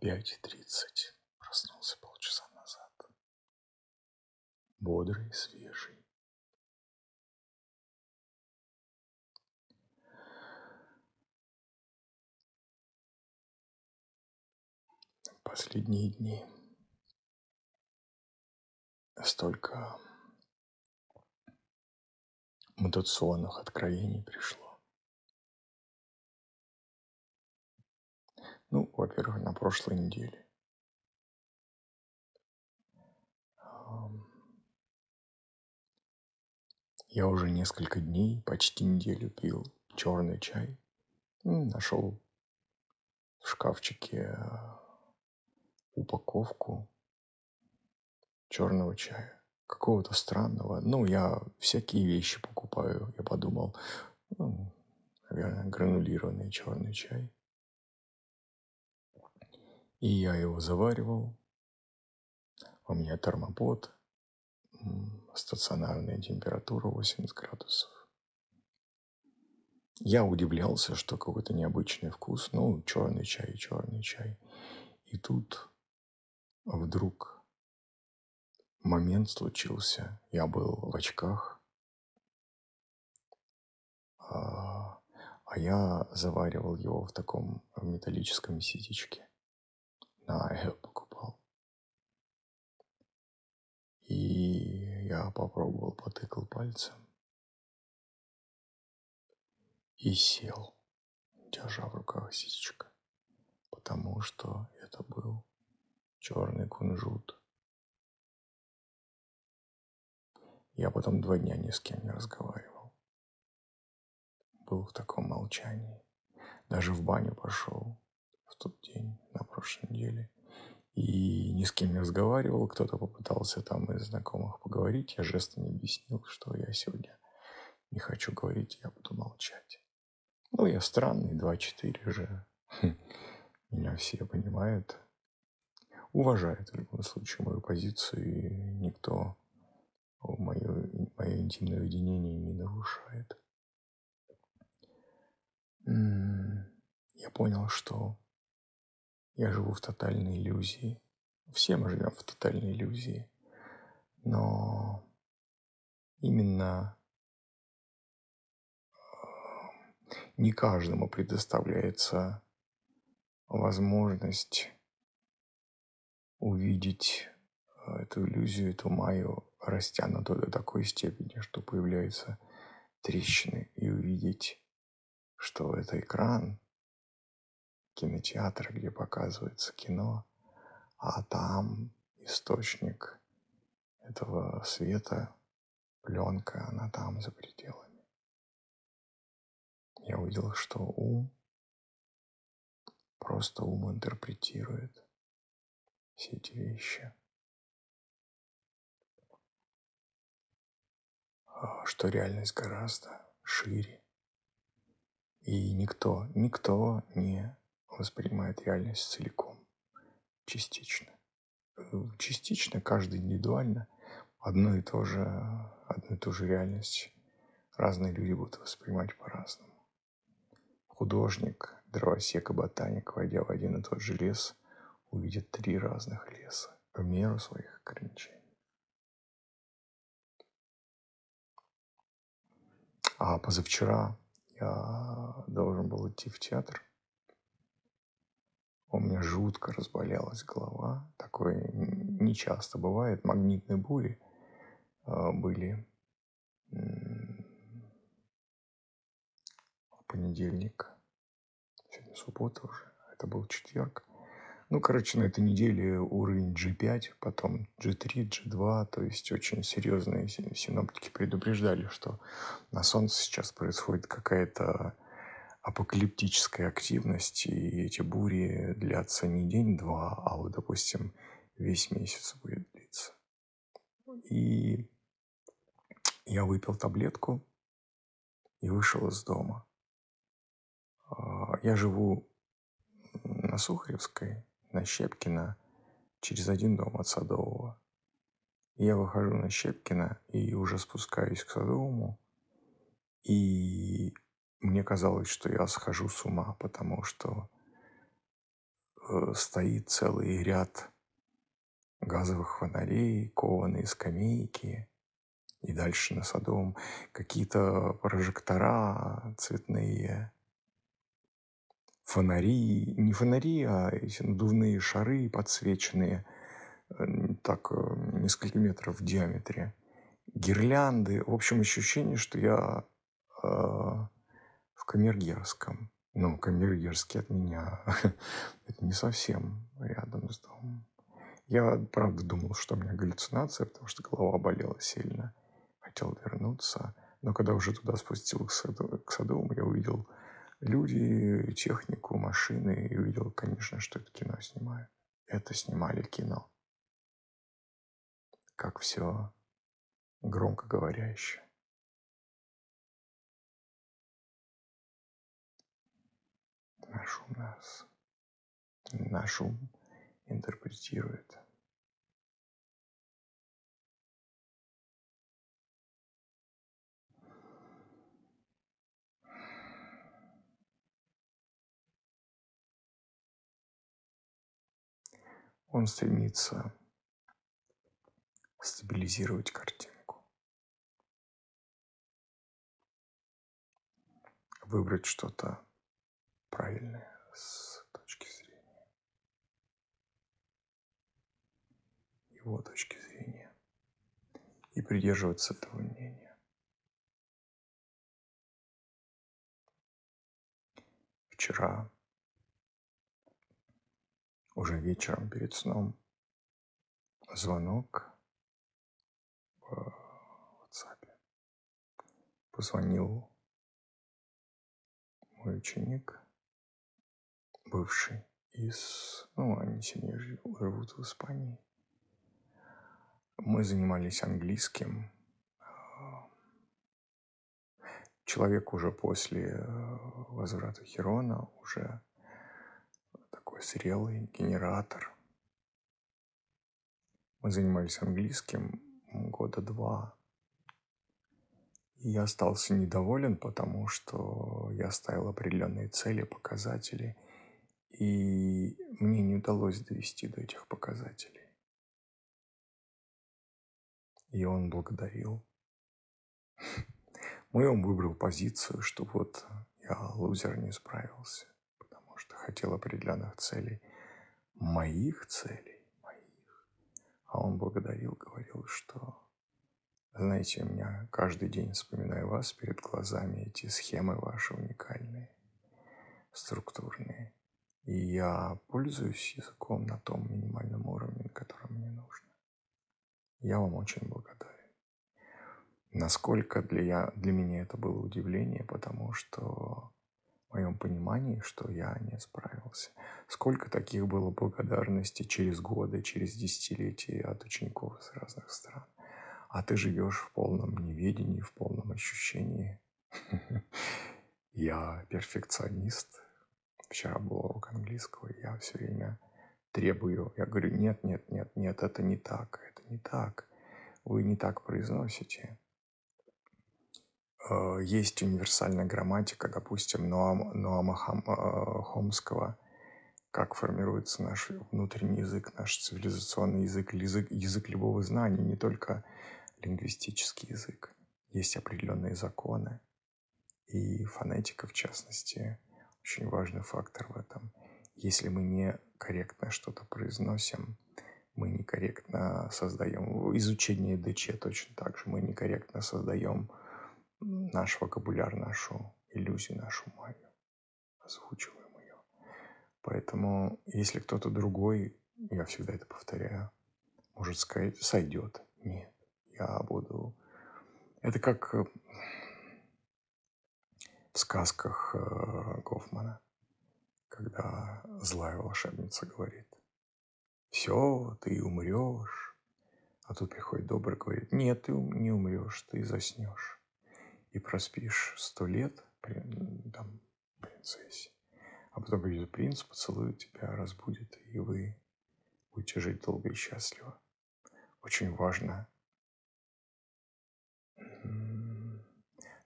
Пять тридцать. Проснулся полчаса назад. Бодрый, свежий. Последние дни столько мутационных откровений пришло. Ну, во-первых, на прошлой неделе. Я уже несколько дней, почти неделю пил черный чай. Нашел в шкафчике упаковку черного чая. Какого-то странного. Ну, я всякие вещи покупаю. Я подумал, ну, наверное, гранулированный черный чай. И я его заваривал. У меня термопод, стационарная температура 80 градусов. Я удивлялся, что какой-то необычный вкус. Ну, черный чай, черный чай. И тут вдруг момент случился. Я был в очках, а, а я заваривал его в таком в металлическом ситечке. На iHelp покупал. И я попробовал, потыкал пальцем и сел, держа в руках ситечко, потому что это был черный кунжут. Я потом два дня ни с кем не разговаривал. Был в таком молчании. Даже в баню пошел в тот день, на прошлой неделе. И ни с кем не разговаривал. Кто-то попытался там из знакомых поговорить. Я жестами объяснил, что я сегодня не хочу говорить, я буду молчать. Ну, я странный, 2-4 же. Меня все понимают уважает в любом случае мою позицию, и никто мое, мое интимное уединение не нарушает. Я понял, что я живу в тотальной иллюзии. Все мы живем в тотальной иллюзии. Но именно не каждому предоставляется возможность увидеть э, эту иллюзию, эту маю растянутую до такой степени, что появляются трещины, и увидеть, что это экран кинотеатра, где показывается кино, а там источник этого света, пленка, она там за пределами. Я увидел, что ум, просто ум интерпретирует все эти вещи. А, что реальность гораздо шире. И никто, никто не воспринимает реальность целиком, частично. Частично, каждый индивидуально, одно и то же, одну и ту же реальность разные люди будут воспринимать по-разному. Художник, дровосек и ботаник, войдя в один и тот же лес – увидит три разных леса в меру своих ограничений. А позавчера я должен был идти в театр. У меня жутко разболелась голова. Такое не часто бывает. Магнитные бури а, были в понедельник. Сегодня суббота уже. Это был четверг. Ну, короче, на этой неделе уровень G5, потом G3, G2, то есть очень серьезные синоптики предупреждали, что на Солнце сейчас происходит какая-то апокалиптическая активность, и эти бури длятся не день-два, а вот, допустим, весь месяц будет длиться. И я выпил таблетку и вышел из дома. А, я живу на Сухаревской, на Щепкина через один дом от Садового. Я выхожу на Щепкина и уже спускаюсь к Садовому. И мне казалось, что я схожу с ума, потому что э, стоит целый ряд газовых фонарей, кованые скамейки, и дальше на Садовом какие-то прожектора цветные, фонари, не фонари, а эти надувные шары подсвеченные, э, так, э, несколько метров в диаметре, гирлянды. В общем, ощущение, что я э, Камергерском. Ну, Камергерский от меня это не совсем рядом с домом. Я, правда, думал, что у меня галлюцинация, потому что голова болела сильно. Хотел вернуться. Но когда уже туда спустился к Садовому, я увидел люди, технику, машины и увидел, конечно, что это кино снимают. Это снимали кино. Как все громко говорящее. Наш ум нас, наш ум интерпретирует. Он стремится стабилизировать картинку. Выбрать что-то правильное с точки зрения. Его точки зрения. И придерживаться этого мнения. Вчера. Уже вечером перед сном. Звонок в WhatsApp. Позвонил мой ученик, бывший из... Ну, они семьей живут в Испании. Мы занимались английским. Человек уже после возврата Херона уже такой зрелый генератор. Мы занимались английским года два. И я остался недоволен, потому что я ставил определенные цели, показатели, и мне не удалось довести до этих показателей. И он благодарил. Мой он выбрал позицию, что вот я лузер не справился что хотел определенных целей, моих целей, моих. А он благодарил, говорил, что, знаете, у меня каждый день вспоминаю вас перед глазами, эти схемы ваши уникальные, структурные. И я пользуюсь языком на том минимальном уровне, на котором мне нужно. Я вам очень благодарен. Насколько для, я, для меня это было удивление, потому что в моем понимании, что я не справился. Сколько таких было благодарностей через годы, через десятилетия от учеников из разных стран. А ты живешь в полном неведении, в полном ощущении. Я перфекционист. Вчера был урок английского, я все время требую. Я говорю, нет, нет, нет, нет, это не так, это не так. Вы не так произносите. Э, есть универсальная грамматика, допустим, Ноама, Ноама Хам, э, Хомского, как формируется наш внутренний язык, наш цивилизационный язык, язык, язык любого знания, не только лингвистический язык. Есть определенные законы, и фонетика, в частности, очень важный фактор в этом. Если мы не корректно что-то произносим, мы некорректно создаем изучение ДЧ точно так же, мы некорректно создаем наш вокабуляр, нашу иллюзию, нашу магию, озвучиваем ее. Поэтому, если кто-то другой, я всегда это повторяю, может сказать, сойдет. Нет, я буду... Это как сказках э, Гофмана, когда злая волшебница говорит, все, ты умрешь, а тут приходит добрый, говорит, нет, ты не умрешь, ты заснешь и проспишь сто лет, там, принцессе. А потом придет принц, поцелует тебя, разбудит, и вы будете жить долго и счастливо. Очень важно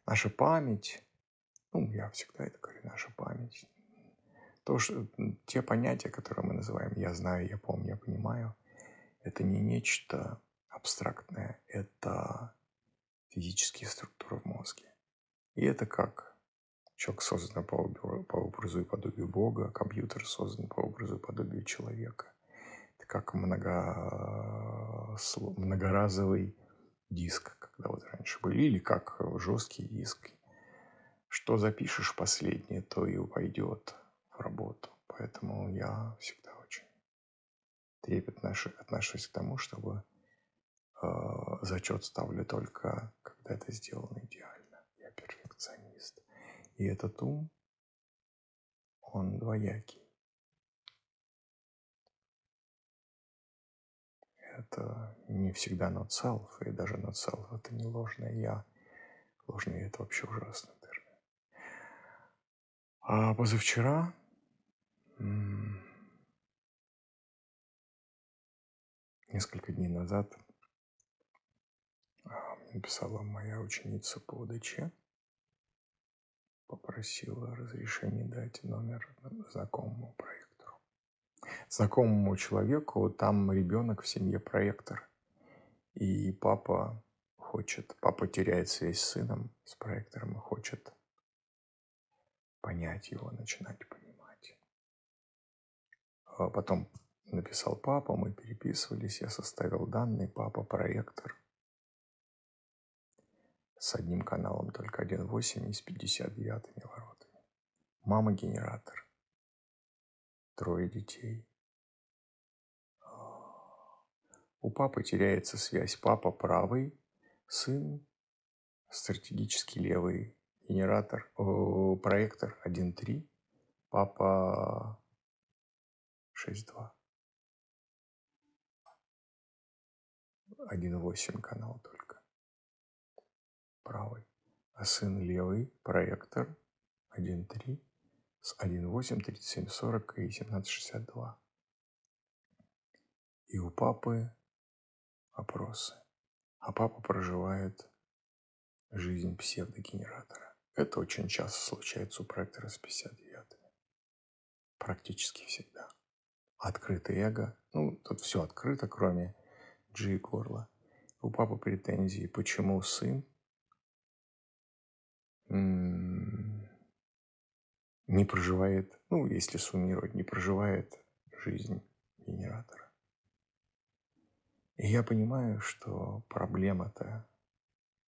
наша память, ну, я всегда это говорю, наша память, То, что, те понятия, которые мы называем «я знаю», «я помню», «я понимаю», это не нечто абстрактное, это физические структуры в мозге. И это как человек создан по, по образу и подобию Бога, компьютер создан по образу и подобию человека. Это как много, многоразовый диск, когда вот раньше были, или как жесткий диск. Что запишешь последнее, то и пойдет в работу. Поэтому я всегда очень трепетно отношусь к тому, чтобы э, зачет ставлю только, когда это сделано идеально. Я перфекционист. И этот ум, он двоякий. Это не всегда not self, и даже not self это не ложное я. Ложное это вообще термин. А позавчера несколько дней назад а, мне написала моя ученица по УДЧ, попросила разрешения дать номер знакомому проектору. Знакомому человеку там ребенок в семье проектор. И папа хочет, папа теряет связь с сыном, с проектором и хочет понять его, начинать понимать. А потом написал папа, мы переписывались, я составил данные, папа проектор с одним каналом, только 1.8 и с 59 воротами. Мама генератор. Трое детей. У папы теряется связь. Папа правый, сын стратегически левый, генератор, о, проектор 1.3, папа 6.2. 1.8 канал только. Правый. А сын левый, проектор 1.3 с 1.8, 37.40 и 17.62. И у папы опросы. А папа проживает жизнь псевдогенератора. Это очень часто случается у проектора с 59 Практически всегда. Открытое эго. Ну, тут все открыто, кроме G горла. У папы претензии, почему сын не проживает, ну, если суммировать, не проживает жизнь генератора. И я понимаю, что проблема-то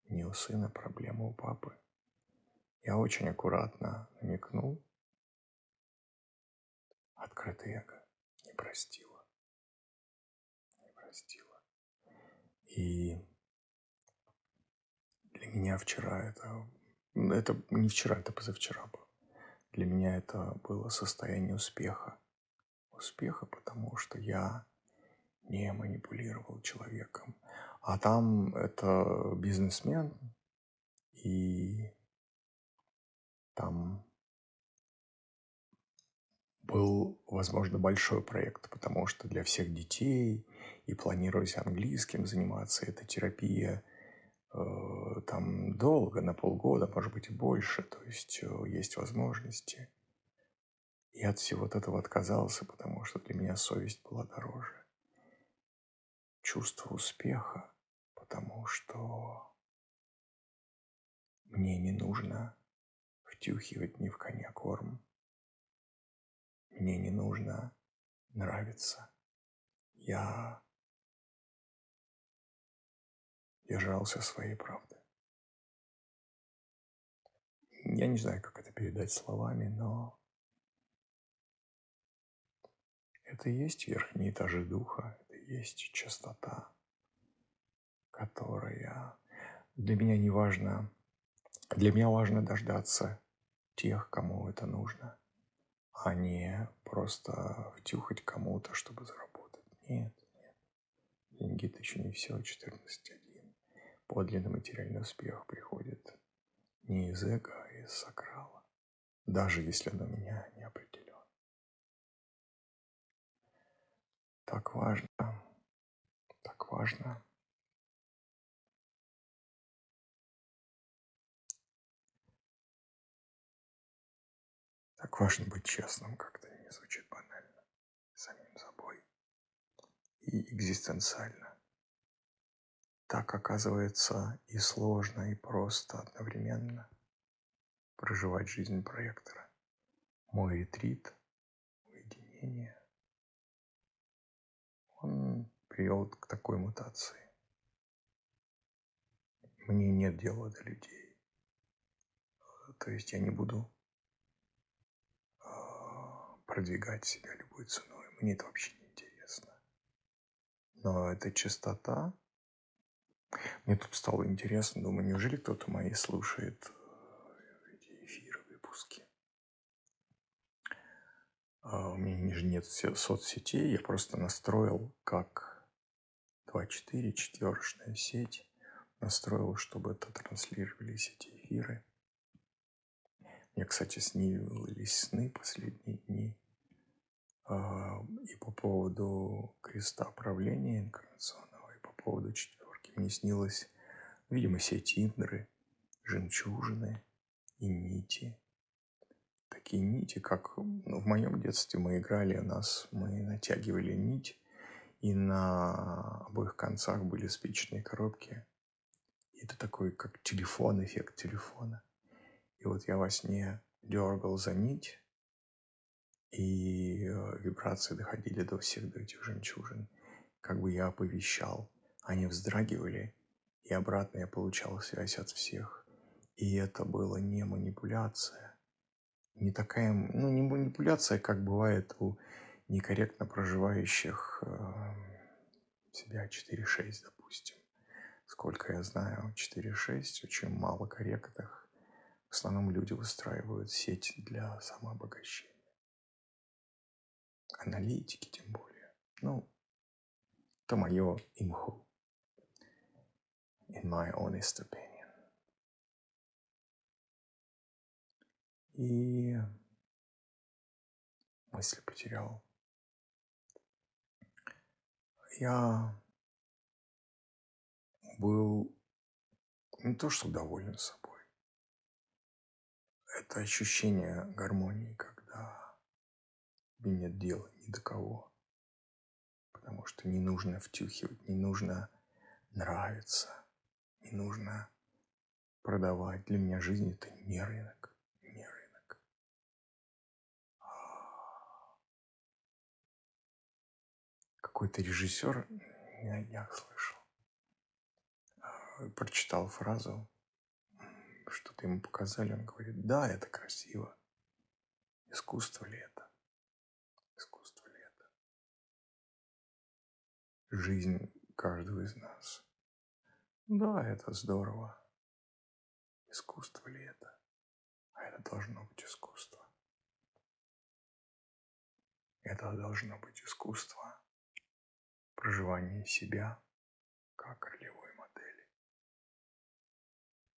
не у сына, проблема у папы. Я очень аккуратно намекнул. Открытое эго не простило. Не простило. И для меня вчера это... Это не вчера, это позавчера было. Для меня это было состояние успеха. Успеха, потому что я не манипулировал человеком. А там это бизнесмен, и там был, возможно, большой проект, потому что для всех детей и планировать английским заниматься, это терапия э, там долго, на полгода, может быть и больше, то есть э, есть возможности. Я от всего этого отказался, потому что для меня совесть была дороже. Чувство успеха, потому что мне не нужно втюхивать ни в коня корм. Мне не нужно нравиться. Я держался своей правды. Я не знаю, как это передать словами, но это и есть верхние этажи духа, это и есть чистота, которая для меня не важно, для меня важно дождаться тех, кому это нужно, а не просто втюхать кому-то, чтобы заработать. Нет, нет. Деньги – это еще не все, 14.1. Подлинный материальный успех приходит не из эго, а из сакрала, даже если он у меня не определен. Так важно, так важно Так важно быть честным как-то. звучит банально, самим собой и экзистенциально. Так оказывается и сложно, и просто одновременно проживать жизнь проектора. Мой ретрит, уединение, он привел к такой мутации. Мне нет дела до людей. То есть я не буду продвигать себя любой ценой. Мне это вообще не интересно. Но эта чистота... Мне тут стало интересно, думаю, неужели кто-то мои слушает э, эти эфиры, выпуски? А у меня же нет соцсетей, я просто настроил как 2.4, четверочная сеть настроил, чтобы это транслировались эти эфиры. Мне, кстати, снились сны последние дни. А, и по поводу креста правления инкарнационного, и по поводу четверки. Мне снилось, видимо, сеть Индры, жемчужины и нити. Такие нити, как ну, в моем детстве мы играли, нас мы натягивали нить, и на обоих концах были спичные коробки это такой, как телефон, эффект телефона. И вот я во сне дергал за нить, и э, вибрации доходили до всех, до этих жемчужин. Как бы я оповещал. Они вздрагивали, и обратно я получал связь от всех. И это было не манипуляция. Не такая, ну, не манипуляция, как бывает у некорректно проживающих э, себя 4-6, допустим сколько я знаю, 4-6, очень мало корректных. В основном люди выстраивают сеть для самообогащения. Аналитики тем более. Ну, это мое имху. In my honest opinion. И мысли потерял. Я был не то что доволен собой. Это ощущение гармонии, когда тебе нет дела ни до кого. Потому что не нужно втюхивать, не нужно нравиться, не нужно продавать. Для меня жизнь это не рынок, не рынок. Какой-то режиссер, я, я слышал, прочитал фразу, что-то ему показали, он говорит, да, это красиво. Искусство ли это? Искусство ли это? Жизнь каждого из нас. Да, это здорово. Искусство ли это? А это должно быть искусство. Это должно быть искусство проживания себя как ролевой